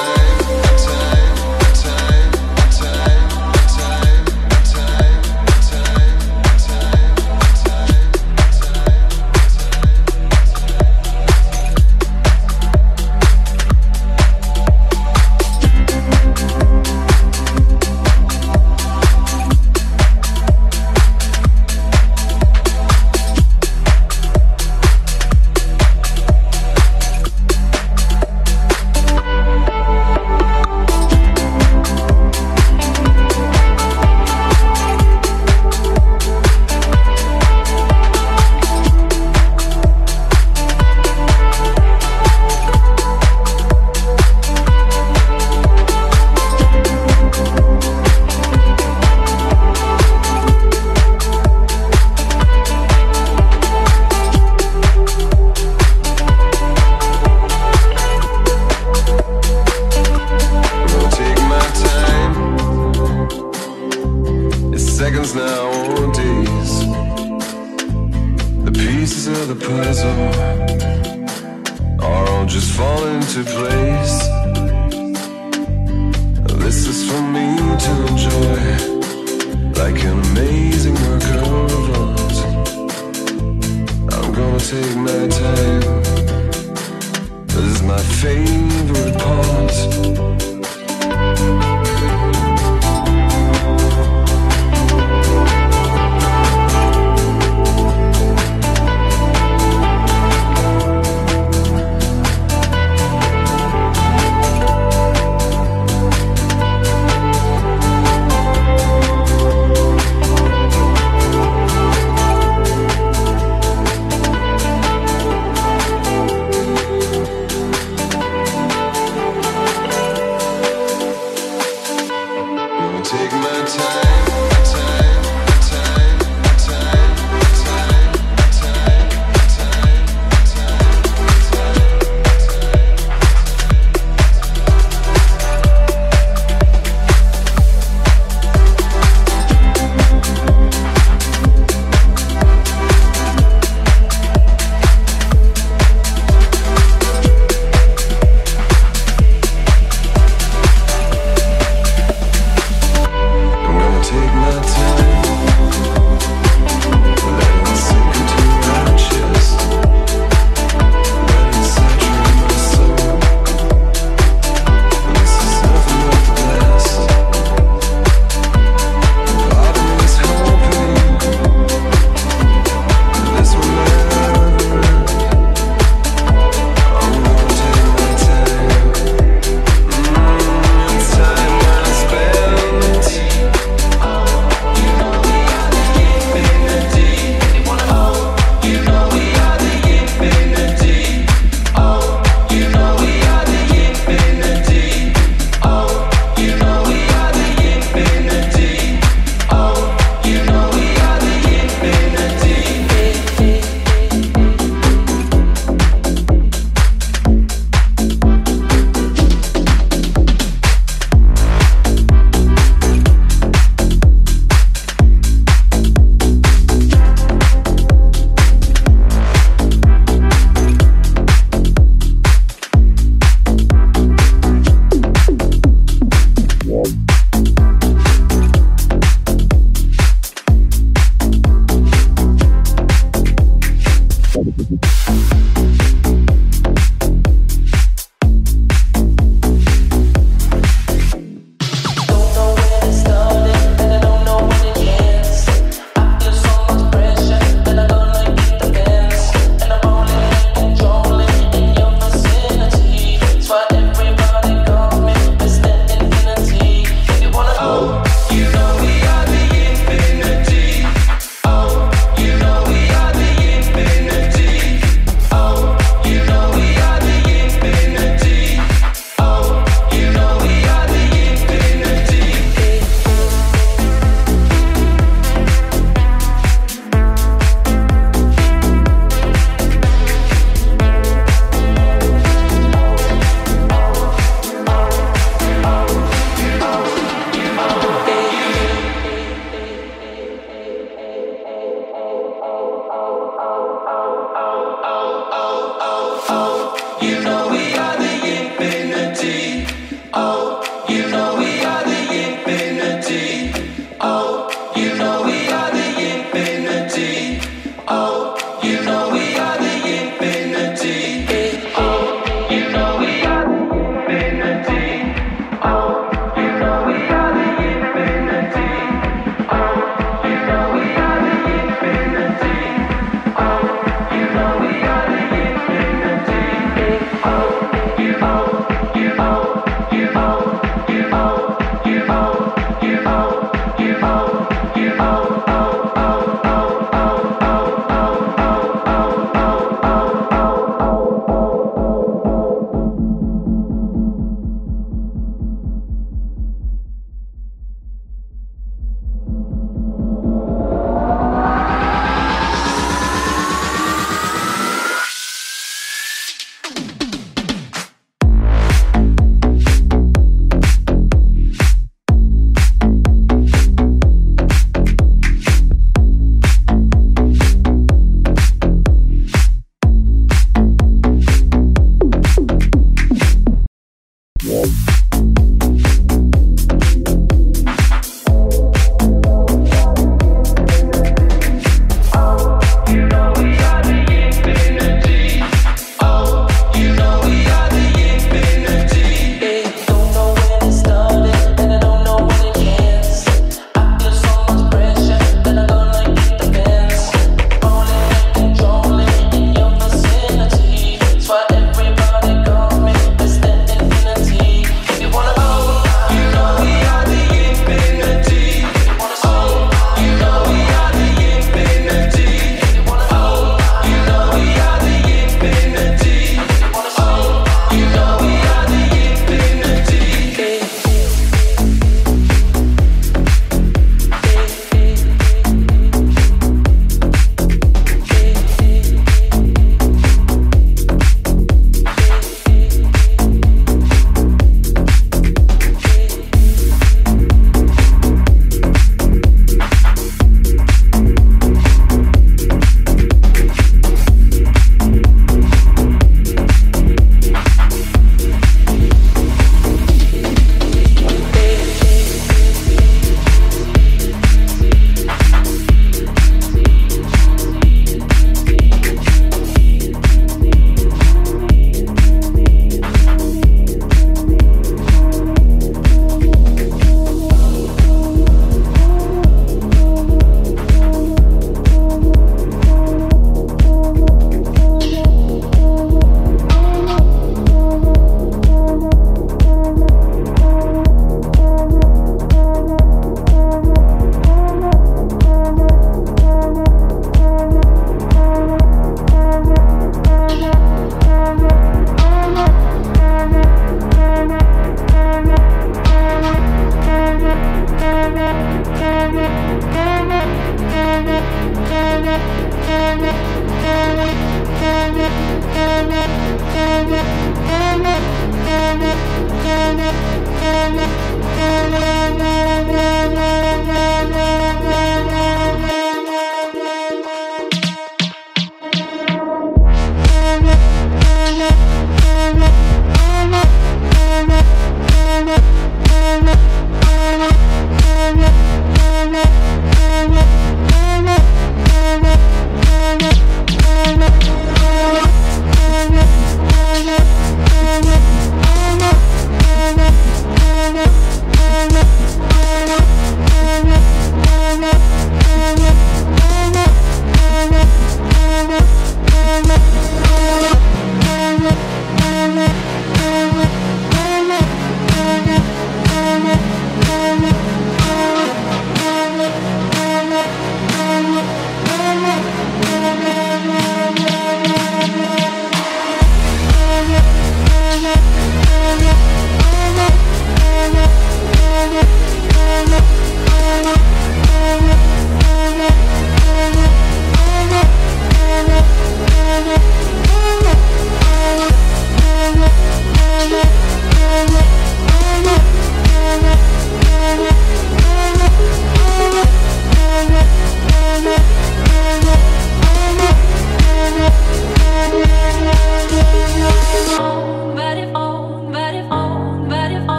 time, time, time,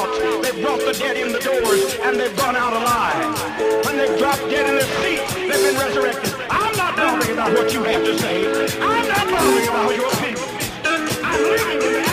out, they've brought the dead in the doors, and they've gone out alive. When they've dropped dead in their seats, they've been resurrected. I'm not bothering about what you have to say. I'm not bothering about your opinion. I'm living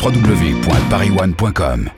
www.paris1.com